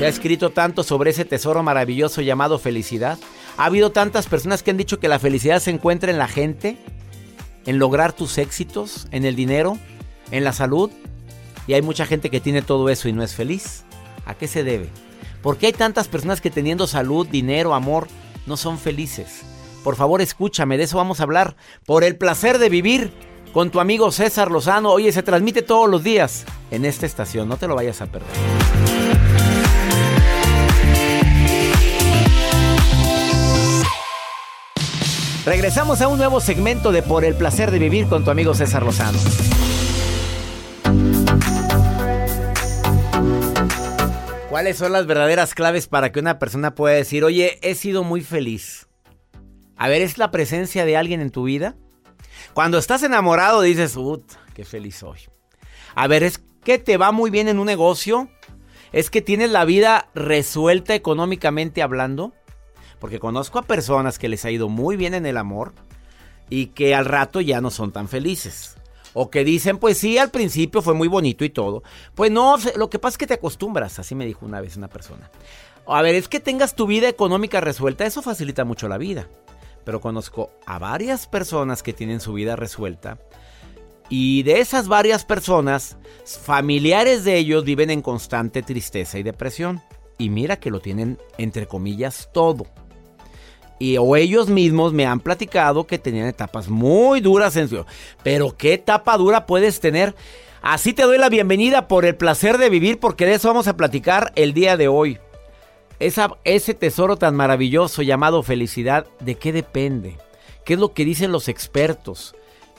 Se ha escrito tanto sobre ese tesoro maravilloso llamado felicidad. Ha habido tantas personas que han dicho que la felicidad se encuentra en la gente, en lograr tus éxitos, en el dinero, en la salud. Y hay mucha gente que tiene todo eso y no es feliz. ¿A qué se debe? ¿Por qué hay tantas personas que teniendo salud, dinero, amor, no son felices? Por favor, escúchame, de eso vamos a hablar. Por el placer de vivir con tu amigo César Lozano. Oye, se transmite todos los días en esta estación, no te lo vayas a perder. Regresamos a un nuevo segmento de Por el placer de vivir con tu amigo César Lozano. ¿Cuáles son las verdaderas claves para que una persona pueda decir, oye, he sido muy feliz? A ver, ¿es la presencia de alguien en tu vida? Cuando estás enamorado dices, ¡ut! ¡Qué feliz soy! A ver, ¿es que te va muy bien en un negocio? ¿Es que tienes la vida resuelta económicamente hablando? Porque conozco a personas que les ha ido muy bien en el amor y que al rato ya no son tan felices. O que dicen, pues sí, al principio fue muy bonito y todo. Pues no, lo que pasa es que te acostumbras, así me dijo una vez una persona. A ver, es que tengas tu vida económica resuelta, eso facilita mucho la vida. Pero conozco a varias personas que tienen su vida resuelta. Y de esas varias personas, familiares de ellos viven en constante tristeza y depresión. Y mira que lo tienen, entre comillas, todo. Y o ellos mismos me han platicado que tenían etapas muy duras en su... Pero ¿qué etapa dura puedes tener? Así te doy la bienvenida por el placer de vivir porque de eso vamos a platicar el día de hoy. Esa, ese tesoro tan maravilloso llamado felicidad, ¿de qué depende? ¿Qué es lo que dicen los expertos?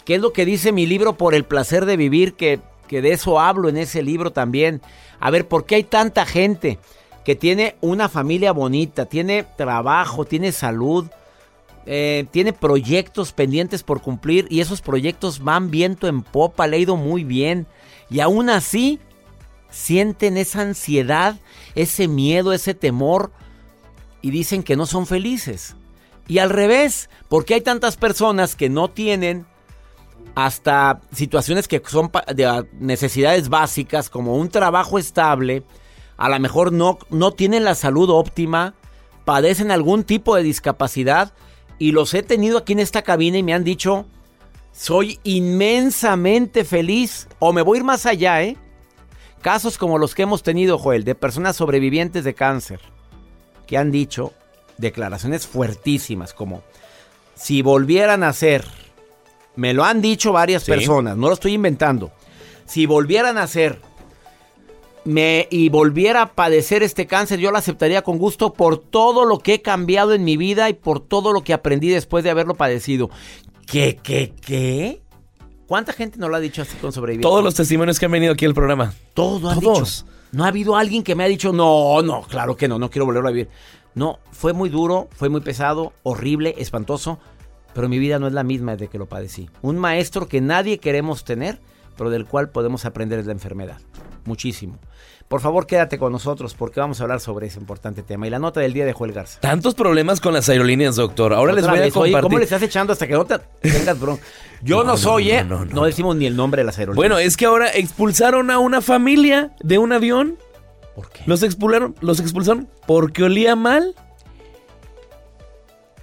¿Qué es lo que dice mi libro por el placer de vivir? Que, que de eso hablo en ese libro también. A ver, ¿por qué hay tanta gente que tiene una familia bonita, tiene trabajo, tiene salud, eh, tiene proyectos pendientes por cumplir y esos proyectos van viento en popa, le ha ido muy bien y aún así sienten esa ansiedad, ese miedo, ese temor y dicen que no son felices. Y al revés, porque hay tantas personas que no tienen hasta situaciones que son de necesidades básicas como un trabajo estable, a lo mejor no, no tienen la salud óptima, padecen algún tipo de discapacidad y los he tenido aquí en esta cabina y me han dicho, soy inmensamente feliz o me voy a ir más allá, ¿eh? Casos como los que hemos tenido, Joel, de personas sobrevivientes de cáncer, que han dicho declaraciones fuertísimas como, si volvieran a ser, me lo han dicho varias Sí. personas, no lo estoy inventando, si volvieran a ser me, y volviera a padecer este cáncer, yo lo aceptaría con gusto por todo lo que he cambiado en mi vida y por todo lo que aprendí después de haberlo padecido. ¿Qué, qué, qué? ¿Cuánta gente no lo ha dicho así con sobrevivientes? Todos los testimonios que han venido aquí al programa. Todos. dicho. No ha habido alguien que me ha dicho, no, no, claro que no, no quiero volverlo a vivir. No, fue muy duro, fue muy pesado, horrible, espantoso, pero mi vida no es la misma desde que lo padecí. Un maestro que nadie queremos tener, pero del cual podemos aprender es la enfermedad. Muchísimo. Por favor, quédate con nosotros porque vamos a hablar sobre ese importante tema. Y la nota del día de Joel Garza. Tantos problemas con las aerolíneas, doctor. Ahora les voy a compartir. ¿Cómo le estás echando hasta que no te tengas bronca? Yo no, soy, ¿eh? No, decimos ni el nombre de las aerolíneas. Bueno, es que ahora expulsaron a una familia de un avión. ¿Por qué? Los expulsaron, los expulsaron porque olía mal.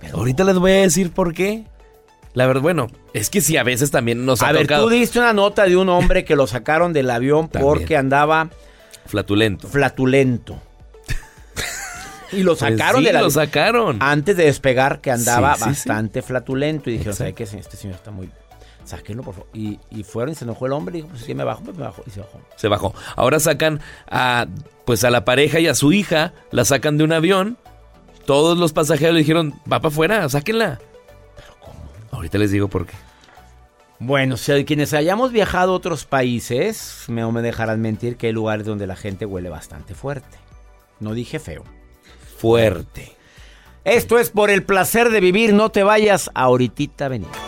Pero ahorita les voy a decir por qué. La verdad, bueno, es que sí, a veces también nos ha A ver, tú diste una nota de un hombre que lo sacaron del avión porque andaba... Flatulento. Flatulento. y lo pues sacaron de la... lo sacaron. Antes de despegar que andaba bastante flatulento. Y dijeron, ¿sabes qué? Este señor está muy... Sáquenlo, por favor. Y, fueron y se enojó el hombre y dijo, pues si me bajo, pues me bajo. Y se bajó. Se bajó. Ahora sacan a, pues a la pareja y a su hija, la sacan de un avión. Todos los pasajeros le dijeron, va para afuera, sáquenla. Ahorita les digo por qué. Bueno, si quienes hayamos viajado a otros países, no me dejarán mentir que hay lugares donde la gente huele bastante fuerte. No dije feo. Fuerte. Esto es por el placer de vivir. No te vayas. Ahorita venir.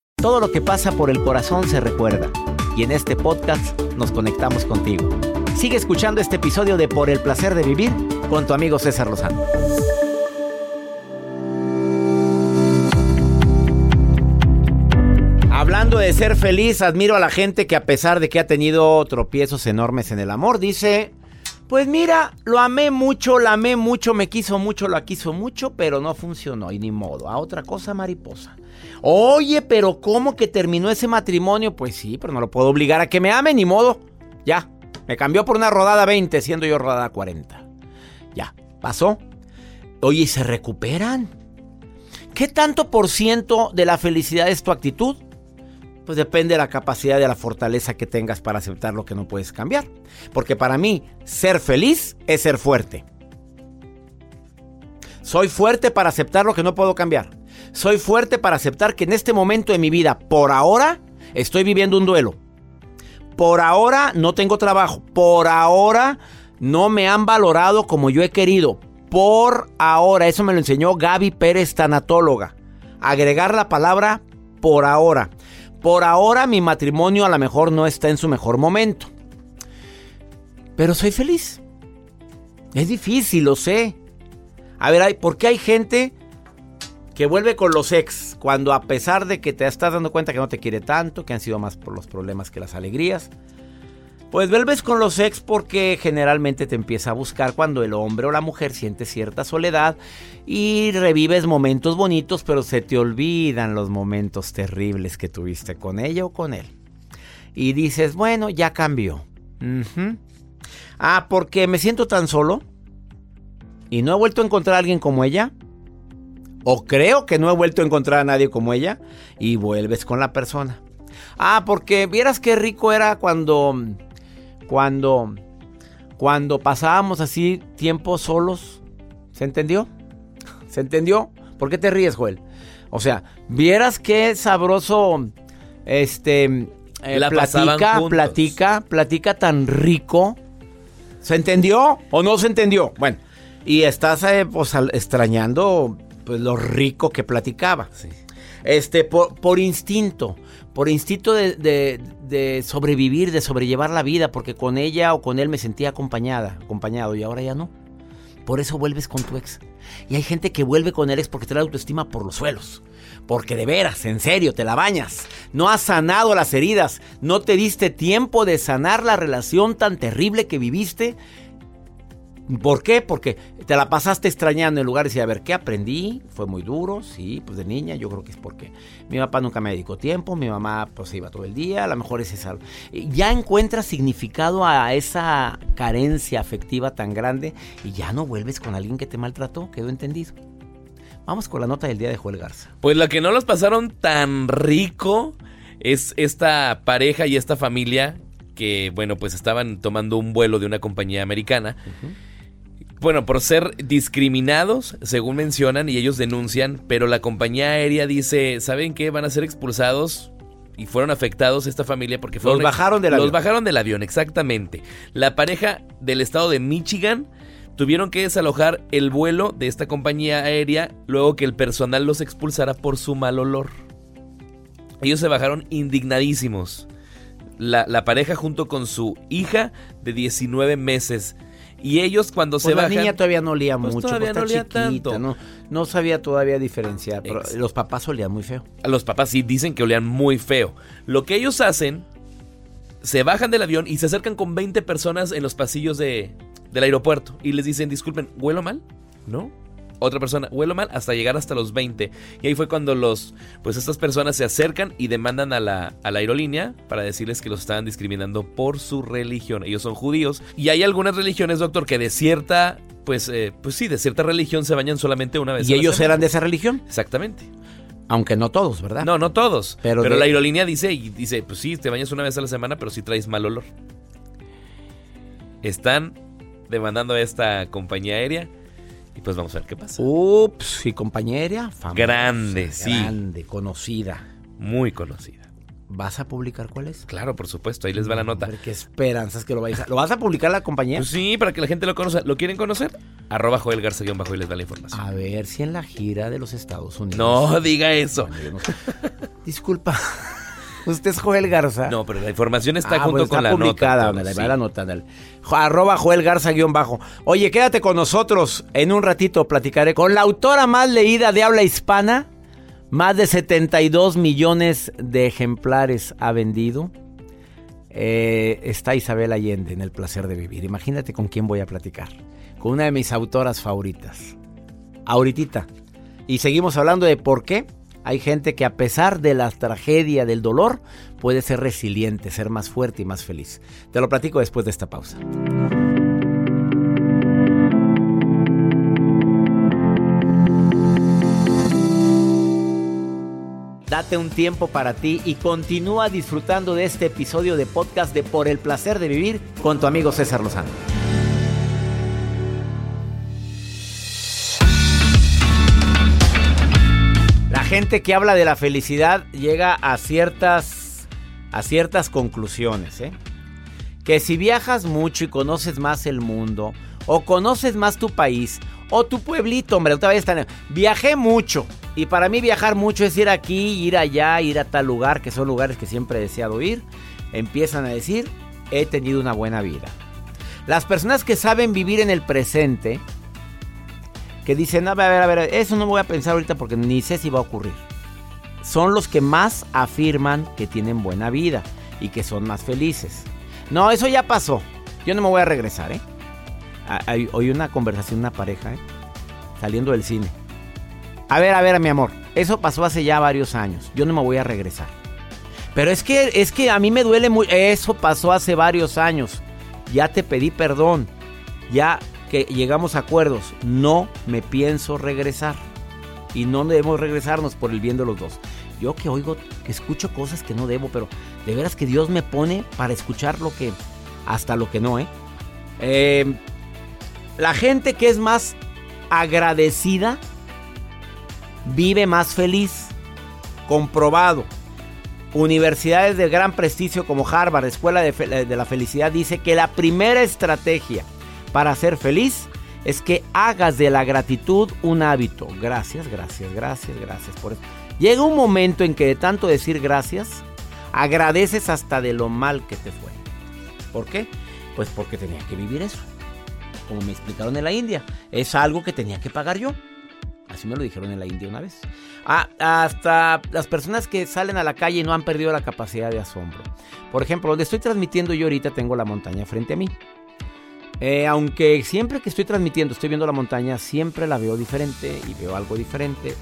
Todo lo que pasa por el corazón se recuerda. Y en este podcast nos conectamos contigo. Sigue escuchando este episodio de Por el placer de vivir con tu amigo César Lozano. Hablando de ser feliz, admiro a la gente que a pesar de que ha tenido tropiezos enormes en el amor, dice, pues mira, lo amé mucho, la amé mucho, me quiso mucho, la quiso mucho, pero no funcionó y ni modo. A otra cosa mariposa. Oye, pero ¿cómo que terminó ese matrimonio? Pues sí, pero no lo puedo obligar a que me ame, ni modo. Ya, me cambió por una rodada 20, siendo yo rodada 40. Ya, pasó. Oye, ¿y se recuperan? ¿Qué tanto por ciento de la felicidad es tu actitud? Pues depende de la capacidad de la fortaleza que tengas para aceptar lo que no puedes cambiar. Porque para mí, ser feliz es ser fuerte. Soy fuerte para aceptar lo que no puedo cambiar. Soy fuerte para aceptar que en este momento de mi vida, por ahora, estoy viviendo un duelo. Por ahora no tengo trabajo. Por ahora no me han valorado como yo he querido. Por ahora, eso me lo enseñó Gaby Pérez, tanatóloga. Agregar la palabra por ahora. Por ahora mi matrimonio a lo mejor no está en su mejor momento. Pero soy feliz. Es difícil, lo sé. A ver, ¿por qué hay gente que vuelve con los ex, cuando a pesar de que te estás dando cuenta que no te quiere tanto, que han sido más por los problemas que las alegrías, pues vuelves con los ex porque generalmente te empieza a buscar cuando el hombre o la mujer siente cierta soledad y revives momentos bonitos, pero se te olvidan los momentos terribles que tuviste con ella o con él. Y dices, bueno, ya cambió. Ah, porque me siento tan solo y no he vuelto a encontrar a alguien como ella. O creo que no he vuelto a encontrar a nadie como ella. Y vuelves con la persona. Ah, porque vieras qué rico era cuando. Cuando. Cuando pasábamos así tiempo solos. ¿Se entendió? ¿Se entendió? ¿Por qué te ríes, Joel? O sea, vieras qué sabroso. Este. Eh, platica, platica, platica tan rico. ¿Se entendió o no se entendió? Bueno, y estás eh, pues, extrañando pues lo rico que platicaba. Este, por, instinto, por instinto de, sobrevivir, de sobrellevar la vida, porque con ella o con él me sentía acompañada, acompañado y ahora ya no. Por eso vuelves con tu ex. Y hay gente que vuelve con el ex porque te la autoestima por los suelos. Porque de veras, en serio, te la bañas. No has sanado las heridas. No te diste tiempo de sanar la relación tan terrible que viviste. ¿Por qué? Porque te la pasaste extrañando en lugar de decir, a ver, ¿qué aprendí? Fue muy duro, sí, pues de niña yo creo que es porque mi papá nunca me dedicó tiempo, mi mamá pues se iba todo el día, a lo mejor es esa... Ya encuentras significado a esa carencia afectiva tan grande y ya no vuelves con alguien que te maltrató, quedó entendido. Vamos con la nota del día de Joel Garza. Pues la que no los pasaron tan rico es esta pareja y esta familia que, bueno, pues estaban tomando un vuelo de una compañía americana. Bueno, por ser discriminados, según mencionan, y ellos denuncian, pero la compañía aérea dice, ¿saben qué? Van a ser expulsados y fueron afectados esta familia porque fueron... Los bajaron del avión. Los bajaron del avión, exactamente. La pareja del estado de Michigan tuvieron que desalojar el vuelo de esta compañía aérea luego que el personal los expulsara por su mal olor. Ellos se bajaron indignadísimos. La, la pareja junto con su hija de 19 meses. Y ellos cuando Pues se la bajan... niña todavía no olía Pues mucho, todavía pues no olía chiquita, tanto. No, no sabía todavía diferenciar, pero los papás olían muy feo. Los papás sí dicen que olían muy feo. Lo que ellos hacen, se bajan del avión y se acercan con 20 personas en los pasillos de, del aeropuerto. Y les dicen, disculpen, ¿huelo mal? ¿No? Otra persona, huelo mal, hasta llegar hasta los 20. Y ahí fue cuando los, pues estas personas se acercan y demandan a la, a la aerolínea para decirles que los estaban discriminando por su religión. Ellos son judíos. Y hay algunas religiones, doctor, que de cierta, pues, eh, pues sí, de cierta religión se bañan solamente una vez. ¿Y a la ellos semana. eran de esa religión? Exactamente. Aunque no todos, ¿verdad? No, no todos. Pero Pero, de- la aerolínea dice, y dice, pues sí, te bañas una vez a la semana, pero sí traes mal olor. Están demandando a esta compañía aérea y pues vamos a ver qué pasa. Ups, y compañera, famosa, Grande, sí. Grande, conocida. Muy conocida. ¿Vas a publicar cuál es? Claro, por supuesto, ahí les va la nota. Hombre, qué esperanzas que lo vayas a... ¿Lo vas a publicar la compañía? Pues sí, para que la gente lo conozca. ¿Lo quieren conocer? Arroba Joel Garza guion bajo y les da la información. A ver si en la gira de los Estados Unidos. No diga eso. Disculpa. ¿Usted es Joel Garza? No, pero la información está Ah, junto pues con la publicada, nota. todo, va sí. la nota, Arroba Joel Garza guion bajo. Oye, quédate con nosotros. En un ratito platicaré con la autora más leída de habla hispana. Más de 72 millones de ejemplares ha vendido. Eh, está Isabel Allende en El Placer de Vivir. Imagínate con quién voy a platicar. Con una de mis autoras favoritas. Ahorita. Y seguimos hablando de por qué hay gente que a pesar de la tragedia, del dolor, puede ser resiliente, ser más fuerte y más feliz. Te lo platico después de esta pausa. Date un tiempo para ti y continúa disfrutando de este episodio de podcast de Por el placer de vivir con tu amigo César Lozano. Gente que habla de la felicidad llega a ciertas, a ciertas conclusiones. ¿eh? Que si viajas mucho y conoces más el mundo, o conoces más tu país, o tu pueblito, hombre, otra vez. Viajé mucho. Y para mí viajar mucho es ir aquí, ir allá, ir a tal lugar, que son lugares que siempre he deseado ir. Empiezan a decir, he tenido una buena vida. Las personas que saben vivir en el presente, que dicen, a ver, a ver, a ver, eso no voy a pensar ahorita porque ni sé si va a ocurrir. Son los que más afirman que tienen buena vida y que son más felices. No, eso ya pasó. Yo no me voy a regresar, ¿eh? Ah, hay- Hoy una conversación, una pareja, ¿eh? Saliendo del cine. A ver, a ver, mi amor. Eso pasó hace ya varios años. Yo no me voy a regresar. Pero es que, es que a mí me duele muy. Eso pasó hace varios años. Ya te pedí perdón. Ya que llegamos a acuerdos. No me pienso regresar. Y no debemos regresarnos por el bien de los dos. Yo que oigo, que escucho cosas que no debo, pero de veras que Dios me pone para escuchar lo que. Hasta lo que no, ¿eh? Eh, la gente que es más agradecida vive más feliz. Comprobado. Universidades de gran prestigio como Harvard, Escuela de, de la Felicidad, dice que la primera estrategia para ser feliz es que hagas de la gratitud un hábito. Gracias, gracias, gracias, gracias por eso. Llega un momento en que de tanto decir gracias, agradeces hasta de lo mal que te fue. ¿Por qué? Pues porque tenía que vivir eso. como me explicaron en la India. Es algo que tenía que pagar yo. Así me lo dijeron en la India una vez. Ah, hasta las personas que salen a la calle no han perdido la capacidad de asombro. Por ejemplo, donde estoy transmitiendo yo ahorita tengo la montaña frente a mí. Eh, aunque siempre que estoy transmitiendo, estoy viendo la montaña, siempre la veo diferente y veo algo diferente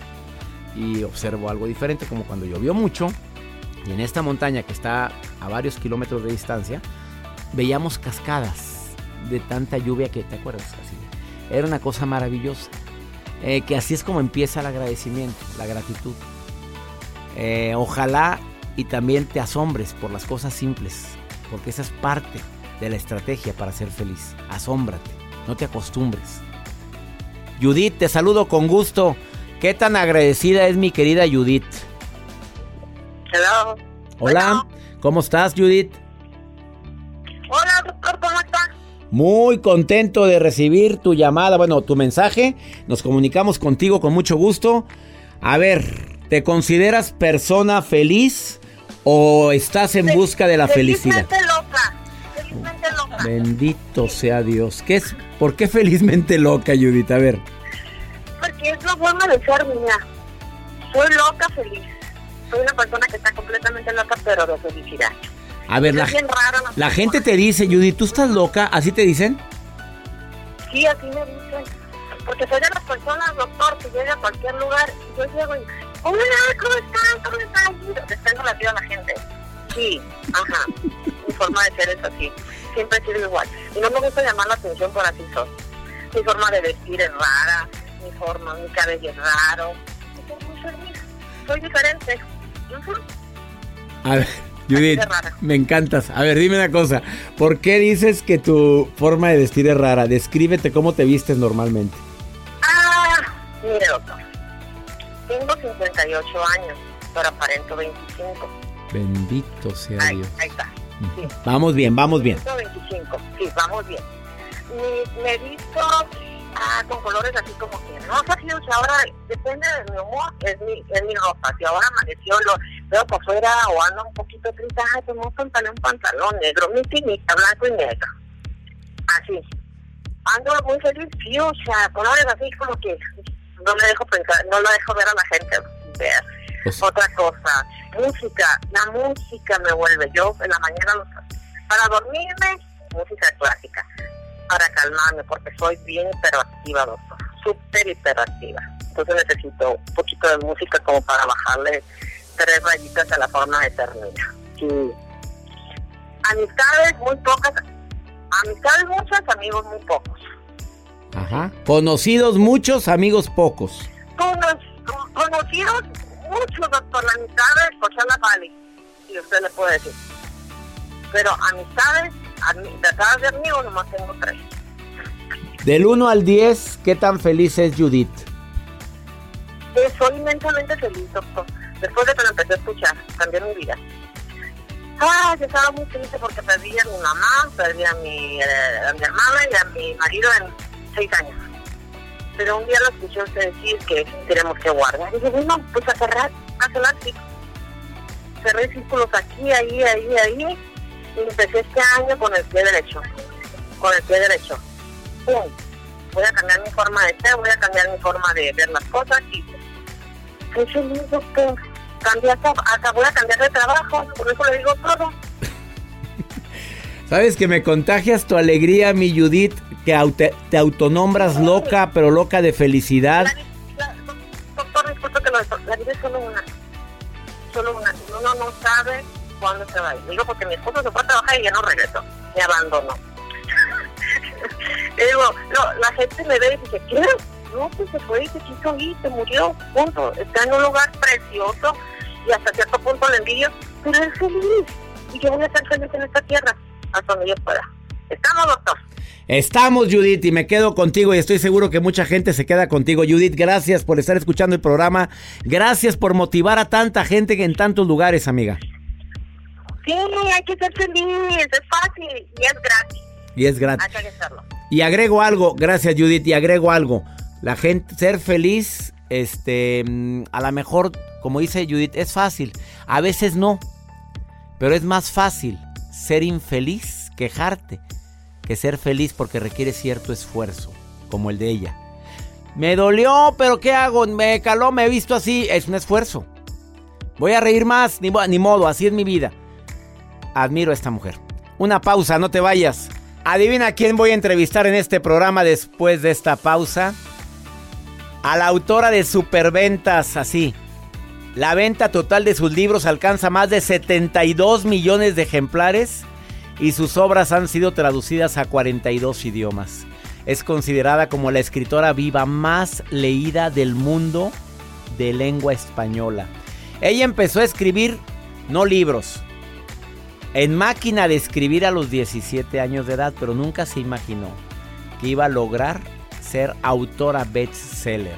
y observo algo diferente, como cuando llovió mucho y en esta montaña que está a varios kilómetros de distancia, veíamos cascadas de tanta lluvia que, ¿te acuerdas? Era una cosa maravillosa. Eh, que así es como empieza el agradecimiento, la gratitud. Eh, ojalá y también te asombres por las cosas simples, porque esa es parte de la estrategia para ser feliz. Asómbrate, no te acostumbres. Judith, te saludo con gusto. ¿Qué tan agradecida es mi querida Judith? Hello. Hola, ¿cómo estás Judith? Hola, doctor, ¿cómo estás? Muy contento de recibir tu llamada, bueno, tu mensaje. Nos comunicamos contigo con mucho gusto. A ver, ¿te consideras persona feliz o estás en busca de la felicidad? Loca. Bendito sea Dios. ¿Qué es? ¿Por qué felizmente loca, Judith? A ver. Porque es la forma de ser mía. Soy loca feliz. Soy una persona que está completamente loca, pero de felicidad. A ver, la, bien raro. no sé la gente te dice, Judith, ¿tú estás loca? ¿Así te dicen? Sí, así me dicen. Porque soy de las personas, doctor, que llega a cualquier lugar y yo llego y, hola, ¿cómo están? ¿Cómo están? Y les tengo la vida a la gente. Sí, ajá. Mi forma de ser es así. Siempre he sido igual. Y no me gusta llamar la atención por así soy. Mi forma de vestir es rara, mi forma, mi cabello es raro. Soy diferente. A ver, Judith, me encantas. A ver, dime una cosa. ¿Por qué dices que tu forma de vestir es rara? Descríbete cómo te vistes normalmente. Ah, mire, doctor. Tengo 58 años, pero aparento 25. Bendito sea Ahí, Dios. ahí está. Sí. Vamos bien, vamos bien. 125, sí, vamos bien. Me, me visto ah, con colores así como que no sé si ahora depende de mi humor, es mi, es mi ropa. Si ahora amaneció, lo veo por fuera o ando un poquito triste, ay, tengo un pantalón, un pantalón negro, mi tinita, blanco y negro. Así. Ando muy feliz, sí, o sea, colores así como que no me dejo pensar, no lo dejo ver a la gente ver. Pues- Otra cosa, música, la música me vuelve yo en la mañana los- para dormirme, música clásica, para calmarme, porque soy bien hiperactiva, doctor, súper hiperactiva. Entonces necesito un poquito de música como para bajarle tres rayitas a la forma de ternura. Sí. Amistades muy pocas, amistades muchas, amigos muy pocos. Ajá. Conocidos muchos, amigos pocos. Cono- conocidos muchos, doctor, la amistades, Coachella Valley, si usted le puede decir. Pero amistades, ami- tratadas de amigos, nomás tengo tres. Del 1 al 10, ¿qué tan feliz es Judith? Eh, soy inmensamente feliz, doctor. Después de que lo empecé a escuchar, cambió mi vida. Ah, yo estaba muy triste porque perdí a mi mamá, perdí a mi, eh, a mi hermana y a mi marido en seis años. Pero un día lo escuché a usted decir que tenemos que guardar. Y dije, bueno, pues a cerrar, a cerrar ciclos. Cerré círculos aquí, ahí, ahí, ahí. Y empecé este año con el pie derecho. Con el pie derecho. ¡Pum! Voy a cambiar mi forma de ser, voy a cambiar mi forma de ver las cosas y soy feliz, doctor. Cambié hasta, hasta voy a cambiar de trabajo, por eso le digo todo. ¿Sabes que me contagias tu alegría, mi Judith? Que aute- te autonombras loca, pero loca de felicidad. La, vida es solo una. Solo una. Uno no sabe cuándo se va a ir. Digo porque mi esposo se fue a trabajar y ya no regresó. Me abandonó. digo, no, la gente me ve y dice, ¿qué? No, pues se fue y se quiso ir, se murió, punto. Está en un lugar precioso y hasta cierto punto le envidio, pero es feliz. Y yo voy a estar feliz en esta tierra, hasta donde yo pueda. ¿Estamos, doctor? Estamos, Judith, y me quedo contigo y estoy seguro que mucha gente se queda contigo. Judith, gracias por estar escuchando el programa. Gracias por motivar a tanta gente en tantos lugares, amiga. Sí, hay que ser feliz, es fácil y es gratis. Y es gratis. Hay que hacerlo. Y agrego algo, gracias Judith, y agrego algo. La gente, ser feliz, este, mm, a lo mejor, como dice Judith, es fácil. A veces no. Pero es más fácil ser infeliz, quejarte, que ser feliz porque requiere cierto esfuerzo, como el de ella. Me dolió, pero ¿qué hago? Me caló, me he visto así. Es un esfuerzo. Voy a reír más, ni, modo, así es mi vida. Admiro a esta mujer. Una pausa, no te vayas. Adivina quién voy a entrevistar en este programa después de esta pausa. A la autora de Superventas, así. La venta total de sus libros alcanza más de 72 millones de ejemplares y sus obras han sido traducidas a 42 idiomas. Es considerada como la escritora viva más leída del mundo de lengua española. Ella empezó a escribir no libros, en máquina de escribir a los 17 años de edad, pero nunca se imaginó que iba a lograr ser autora bestseller.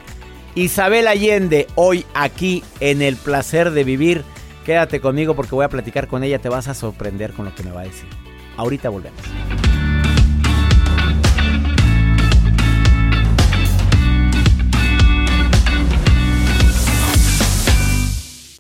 Isabel Allende, hoy aquí en El Placer de Vivir. Quédate conmigo porque voy a platicar con ella, te vas a sorprender con lo que me va a decir. Ahorita volvemos.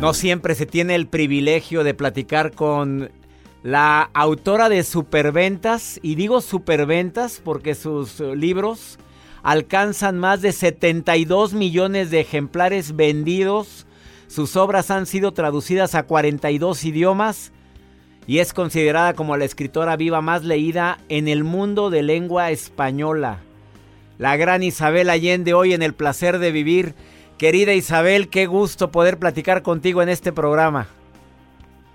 No siempre se tiene el privilegio de platicar con la autora de Superventas, y digo Superventas porque sus eh, libros alcanzan más de 72 millones de ejemplares vendidos, sus obras han sido traducidas a 42 idiomas y es considerada como la escritora viva más leída en el mundo de lengua española. La gran Isabel Allende hoy en el placer de vivir Querida Isabel, qué gusto poder platicar contigo en este programa.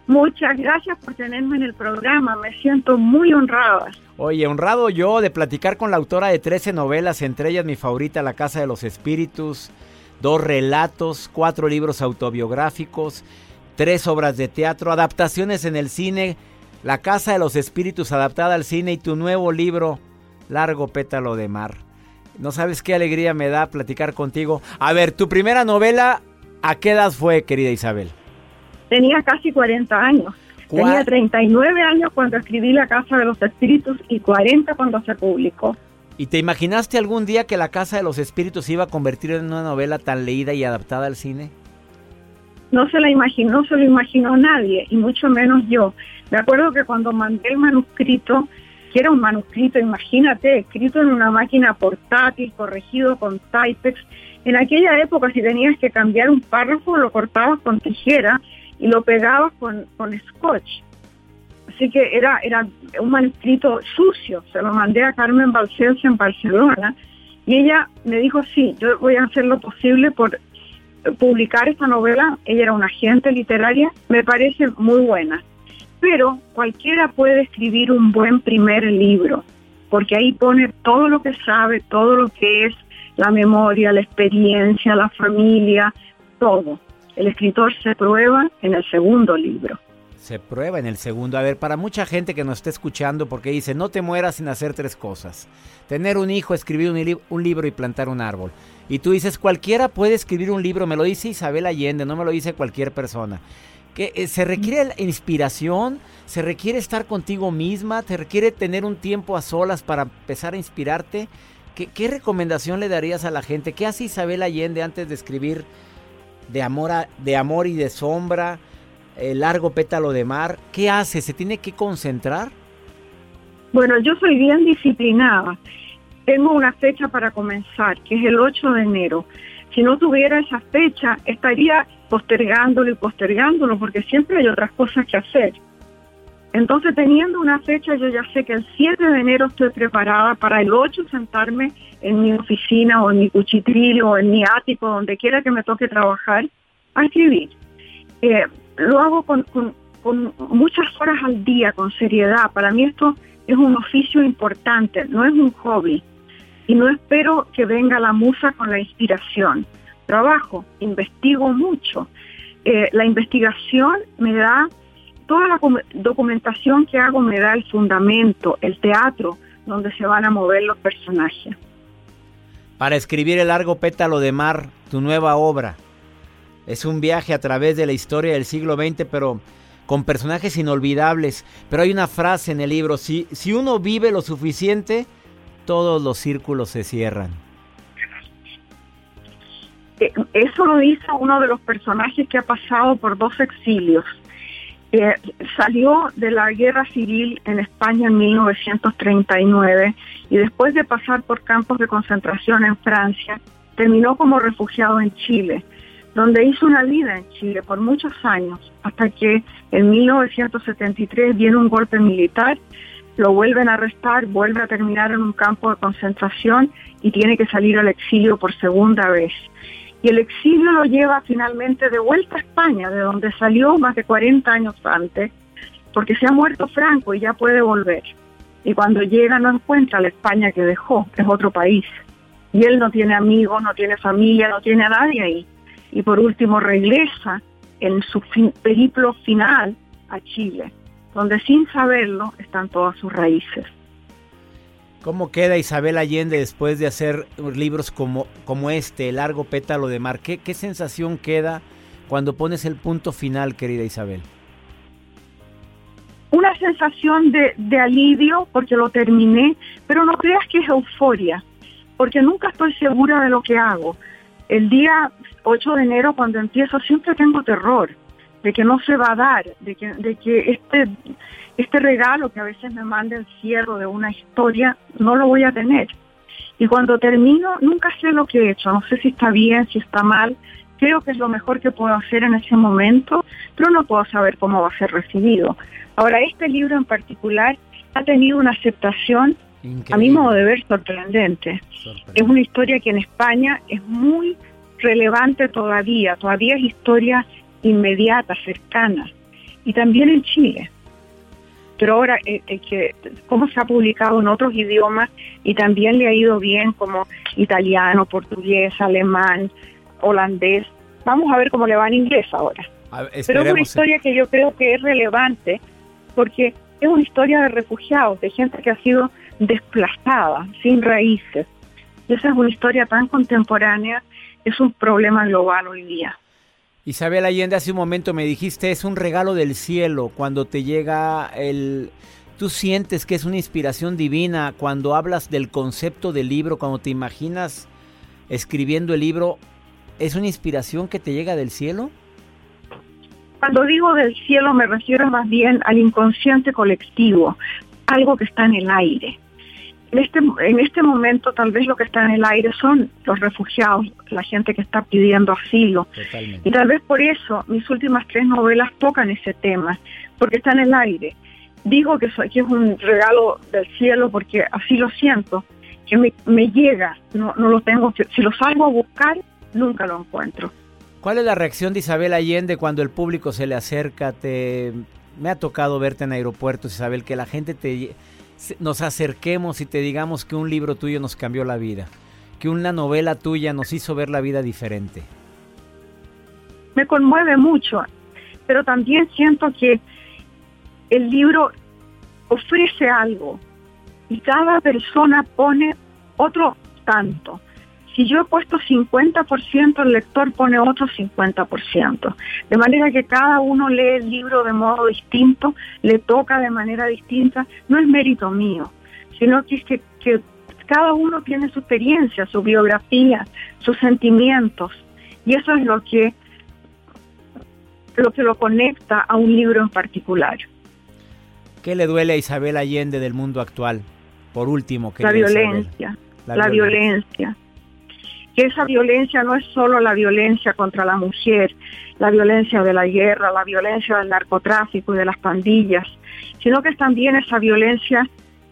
Muchas gracias por tenerme en el programa, me siento muy honrada. Oye, honrado yo de platicar con la autora de 13 novelas, entre ellas mi favorita, La Casa de los Espíritus, dos relatos, cuatro libros autobiográficos, tres obras de teatro, adaptaciones en el cine, La Casa de los Espíritus adaptada al cine y tu nuevo libro, Largo Pétalo de Mar. No sabes qué alegría me da platicar contigo. A ver, tu primera novela, ¿a qué edad fue, querida Isabel? Tenía casi 40 años. Tenía 39 años cuando escribí La Casa de los Espíritus y 40 cuando se publicó. ¿Y te imaginaste algún día que La Casa de los Espíritus se iba a convertir en una novela tan leída y adaptada al cine? No se la imaginó, no se lo imaginó nadie, y mucho menos yo. Me acuerdo que cuando mandé el manuscrito, que era un manuscrito, imagínate, escrito en una máquina portátil, corregido con Typex. En aquella época, si tenías que cambiar un párrafo, lo cortabas con tijera y lo pegabas con, con scotch. Así que era, era un manuscrito sucio. Se lo mandé a Carmen Balcells en Barcelona y ella me dijo, sí, yo voy a hacer lo posible por publicar esta novela. Ella era una agente literaria, me parece muy buena pero cualquiera puede escribir un buen primer libro, porque ahí pone todo lo que sabe, todo lo que es la memoria, la experiencia, la familia, todo. El escritor se prueba en el segundo libro. Se prueba en el segundo. A ver, para mucha gente que nos está escuchando, porque dice, no te mueras sin hacer tres cosas. Tener un hijo, escribir un, un, libro y plantar un árbol. Y tú dices, cualquiera puede escribir un libro, me lo dice Isabel Allende, no me lo dice cualquier persona que eh, se requiere inspiración, se requiere estar contigo misma, te requiere tener un tiempo a solas para empezar a inspirarte. ¿Qué, recomendación le darías a la gente? ¿Qué hace Isabel Allende antes de escribir de amor, de amor y de sombra, el largo pétalo de mar? ¿Qué hace? ¿Se tiene que concentrar? Bueno, yo soy bien disciplinada. Tengo una fecha para comenzar, que es el 8 de enero. Si no tuviera esa fecha, estaría postergándolo y postergándolo porque siempre hay otras cosas que hacer. Entonces, teniendo una fecha, yo ya sé que el 7 de enero estoy preparada para el 8 sentarme en mi oficina o en mi cuchitril o en mi ático, donde quiera que me toque trabajar, a escribir. Eh, lo hago con, muchas horas al día, con seriedad. Para mí esto es un oficio importante, no es un hobby. Y no espero que venga la musa con la inspiración. Trabajo, investigo mucho. Eh, la investigación me da toda la documentación que hago me da el fundamento, el teatro donde se van a mover los personajes. Para escribir El largo pétalo de mar, tu nueva obra, es un viaje a través de la historia del siglo XX, pero con personajes inolvidables. Pero hay una frase en el libro, si, si uno vive lo suficiente, todos los círculos se cierran. Eh, eso lo dice uno de los personajes que ha pasado por dos exilios. Salió de la guerra civil en España en 1939 y después de pasar por campos de concentración en Francia, terminó como refugiado en Chile, donde hizo una vida en Chile por muchos años, hasta que en 1973 viene un golpe militar, lo vuelven a arrestar, vuelve a terminar en un campo de concentración y tiene que salir al exilio por segunda vez y el exilio lo lleva finalmente de vuelta a España, de donde salió más de 40 años antes, porque se ha muerto Franco y ya puede volver. Y cuando llega no encuentra la España que dejó, es otro país. Y él no tiene amigos, no tiene familia, no tiene a nadie ahí. Y por último regresa en su periplo final a Chile, donde sin saberlo están todas sus raíces. ¿Cómo queda Isabel Allende después de hacer libros como, como este, Largo Pétalo de Mar? ¿Qué, sensación queda cuando pones el punto final, querida Isabel? Una sensación de, de alivio porque lo terminé, pero no creas que es euforia, porque nunca estoy segura de lo que hago. El día 8 de enero, cuando empiezo, siempre tengo terror de que no se va a dar, de que, de que este este regalo que a veces me manda el cierre de una historia, no lo voy a tener. Y cuando termino, nunca sé lo que he hecho, no sé si está bien, si está mal, creo que es lo mejor que puedo hacer en ese momento, pero no puedo saber cómo va a ser recibido. Ahora, este libro en particular ha tenido una aceptación, a mi modo de ver, sorprendente. Es una historia que en España es muy relevante todavía, todavía es historia inmediata, cercana, y también en Chile pero ahora eh, eh, que cómo se ha publicado en otros idiomas y también le ha ido bien como italiano, portugués, alemán, holandés. Vamos a ver cómo le va en inglés ahora. pero es una historia que yo creo que es relevante porque es una historia de refugiados, de gente que ha sido desplazada, sin raíces. Y esa es una historia tan contemporánea, es un problema global hoy día. Isabel Allende, hace un momento me dijiste, es un regalo del cielo cuando te llega el... Tú sientes que es una inspiración divina cuando hablas del concepto del libro, cuando te imaginas escribiendo el libro, ¿es una inspiración que te llega del cielo? Cuando digo del cielo me refiero más bien al inconsciente colectivo, algo que está en el aire en este, en este momento tal vez lo que está en el aire son los refugiados, la gente que está pidiendo asilo. Y tal vez por eso mis últimas tres novelas tocan ese tema, porque está en el aire. Digo que, que es un regalo del cielo porque así lo siento, que me, me llega, no, no lo tengo, si lo salgo a buscar, nunca lo encuentro. ¿Cuál es la reacción de Isabel Allende cuando el público se le acerca? Te, me ha tocado verte en aeropuertos, Isabel, que la gente te nos acerquemos y te digamos que un libro tuyo nos cambió la vida, que una novela tuya nos hizo ver la vida diferente? Me conmueve mucho, pero también siento que el libro ofrece algo y cada persona pone otro tanto. Si yo he puesto 50%, el lector pone otro 50%. De manera que cada uno lee el libro de modo distinto, le toca de manera distinta. No es mérito mío, sino que es que, cada uno tiene su experiencia, su biografía, sus sentimientos. Y eso es lo que lo que lo conecta a un libro en particular. ¿Qué le duele a Isabel Allende del mundo actual? Por último, la violencia, la, violencia que esa violencia no es solo la violencia contra la mujer, la violencia de la guerra, la violencia del narcotráfico y de las pandillas, sino que es también esa violencia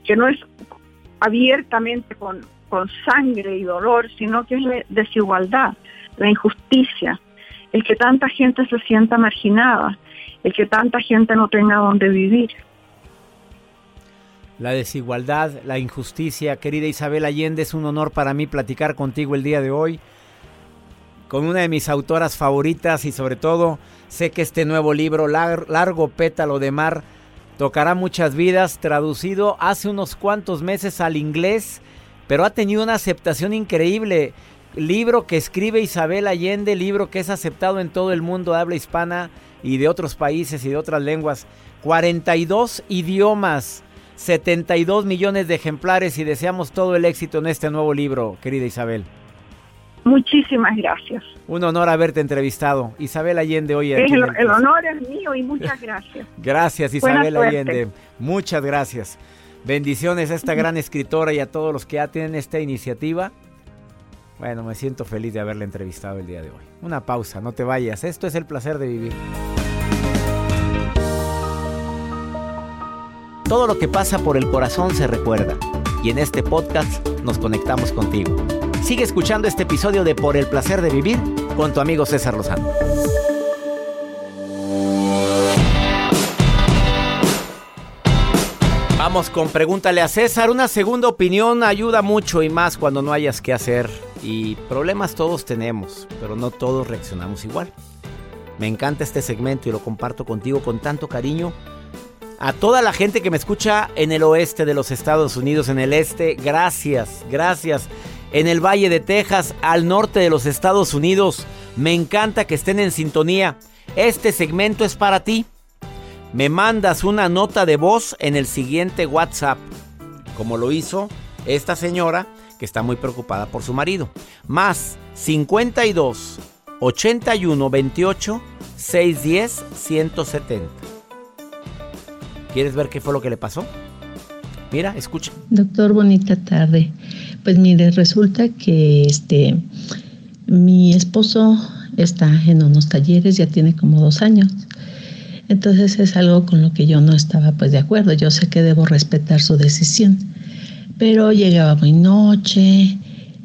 que no es abiertamente con, con sangre y dolor, sino que es la desigualdad, la injusticia, el que tanta gente se sienta marginada, el que tanta gente no tenga donde vivir. La desigualdad, la injusticia, querida Isabel Allende, es un honor para mí platicar contigo el día de hoy, con una de mis autoras favoritas y sobre todo sé que este nuevo libro, Largo Pétalo de Mar, tocará muchas vidas, traducido hace unos cuantos meses al inglés, pero ha tenido una aceptación increíble. Libro que escribe Isabel Allende, libro que es aceptado en todo el mundo de habla hispana y de otros países y de otras lenguas. 42 idiomas, 72 millones de ejemplares y deseamos todo el éxito en este nuevo libro, querida Isabel. Muchísimas gracias. Un honor haberte entrevistado. Isabel Allende, hoy. El, el honor es mío y muchas gracias. gracias, Isabel Allende. Muchas gracias. Bendiciones a esta gran escritora y a todos los que ya tienen esta iniciativa. Bueno, me siento feliz de haberla entrevistado el día de hoy. Una pausa, no te vayas. Esto es el placer de vivir. Todo lo que pasa por el corazón se recuerda. Y en este podcast nos conectamos contigo. Sigue escuchando este episodio de Por el placer de vivir con tu amigo César Lozano. Vamos con pregúntale a César. Una segunda opinión ayuda mucho y más cuando no hayas que hacer. Y problemas todos tenemos, pero no todos reaccionamos igual. Me encanta este segmento y lo comparto contigo con tanto cariño. A toda la gente que me escucha en el oeste de los Estados Unidos, en el este, gracias, gracias en el Valle de Texas, al norte de los Estados Unidos. Me encanta que estén en sintonía. Este segmento es para ti. Me mandas una nota de voz en el siguiente WhatsApp, como lo hizo esta señora que está muy preocupada por su marido. Más 52 81 28 610 170. ¿Quieres ver qué fue lo que le pasó? Mira, escucha. Doctor, bonita tarde. Pues mire, resulta que este mi esposo está en unos talleres, ya tiene como dos años. Entonces es algo con lo que yo no estaba pues de acuerdo. Yo sé que debo respetar su decisión. Pero llegaba muy noche,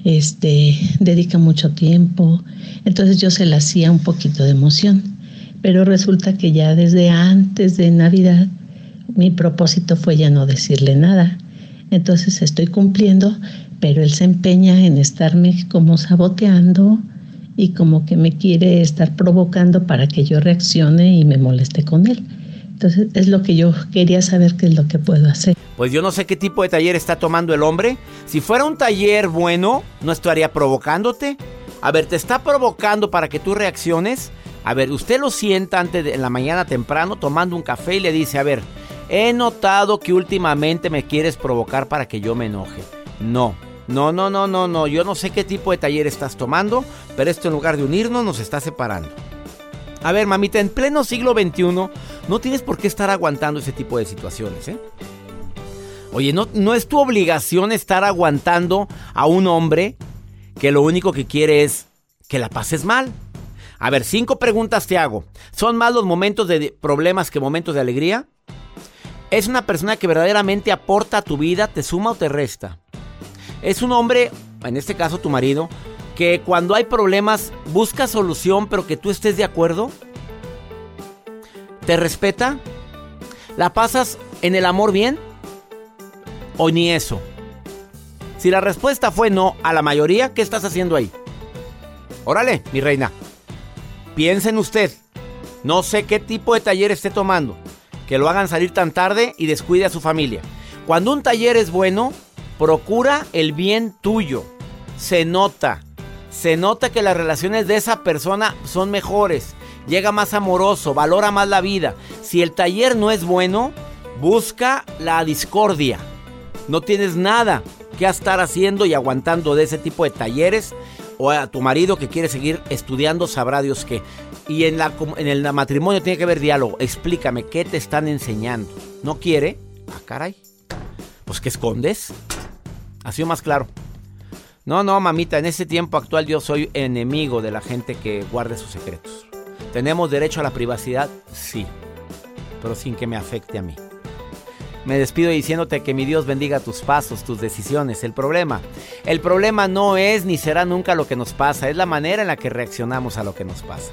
este, dedica mucho tiempo. Entonces yo se le hacía un poquito de emoción. Pero resulta que ya desde antes de Navidad mi propósito fue ya no decirle nada. Entonces estoy cumpliendo, pero él se empeña en estarme como saboteando y como que me quiere estar provocando para que yo reaccione y me moleste con él. Entonces es lo que yo quería saber qué es lo que puedo hacer. Pues yo no sé qué tipo de taller está tomando el hombre. Si fuera un taller bueno, no estaría provocándote. A ver, te está provocando para que tú reacciones. A ver, usted lo sienta antes de en la mañana temprano tomando un café y le dice, a ver, he notado que últimamente me quieres provocar para que yo me enoje. No, no, no, no, no, no. Yo no sé qué tipo de taller estás tomando, pero esto en lugar de unirnos nos está separando. A ver, mamita, en pleno siglo XXI no tienes por qué estar aguantando ese tipo de situaciones, ¿eh? Oye, no, no es tu obligación estar aguantando a un hombre que lo único que quiere es que la pases mal. A ver, cinco preguntas te hago. ¿Son más los momentos de problemas que momentos de alegría? ¿Es una persona que verdaderamente aporta a tu vida, te suma o te resta? Es un hombre, en este caso tu marido, que cuando hay problemas busca solución, pero que tú estés de acuerdo. ¿Te respeta? ¿La pasas en el amor bien? ¿O ni eso? Si la respuesta fue no a la mayoría, ¿qué estás haciendo ahí? Órale, mi reina. Piensa en usted. No sé qué tipo de taller esté tomando. Que lo hagan salir tan tarde y descuide a su familia. Cuando un taller es bueno, Procura el bien tuyo. Se nota. Se nota que las relaciones de esa persona son mejores. Llega más amoroso, valora más la vida. Si el taller no es bueno, busca la discordia. No tienes nada que estar haciendo y aguantando de ese tipo de talleres. O a tu marido que quiere seguir estudiando, sabrá Dios qué. Y en, la, en el matrimonio tiene que haber diálogo. Explícame, ¿qué te están enseñando? ¿No quiere? Ah, caray. Pues, ¿qué escondes? Ha sido más claro. No, no, mamita, en este tiempo actual yo soy enemigo de la gente que guarde sus secretos. ¿Tenemos derecho a la privacidad? Sí, pero sin que me afecte a mí. Me despido diciéndote que mi Dios bendiga tus pasos, tus decisiones. El problema, el problema no es ni será nunca lo que nos pasa, es la manera en la que reaccionamos a lo que nos pasa.